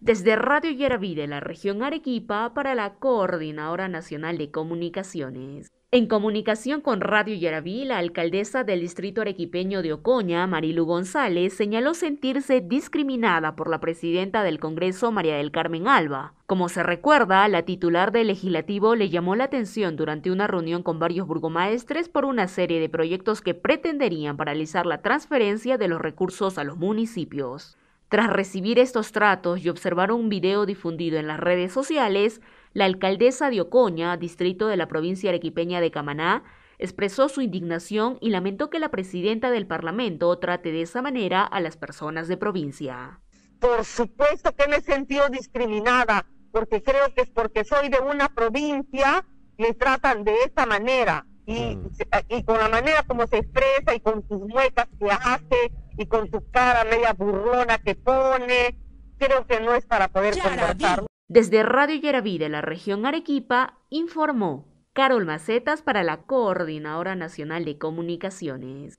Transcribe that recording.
Desde Radio Yaraví de la región Arequipa para la Coordinadora Nacional de Comunicaciones. En comunicación con Radio Yaraví, la alcaldesa del distrito arequipeño de Ocoña, Marilu González, señaló sentirse discriminada por la presidenta del Congreso, María del Carmen Alba. Como se recuerda, la titular del legislativo le llamó la atención durante una reunión con varios burgomaestres por una serie de proyectos que pretenderían paralizar la transferencia de los recursos a los municipios. Tras recibir estos tratos y observar un video difundido en las redes sociales, la alcaldesa de Ocoña, distrito de la provincia arequipeña de Camaná, expresó su indignación y lamentó que la presidenta del Parlamento trate de esa manera a las personas de provincia. Por supuesto que me he sentido discriminada, porque creo que es porque soy de una provincia, me tratan de esta manera. Y, mm. y con la manera como se expresa y con sus muecas que hace, y con su cara media burlona que pone, creo que no es para poder conversar. Desde Radio Yaraví de la región Arequipa, informó Carol Macetas para la Coordinadora Nacional de Comunicaciones.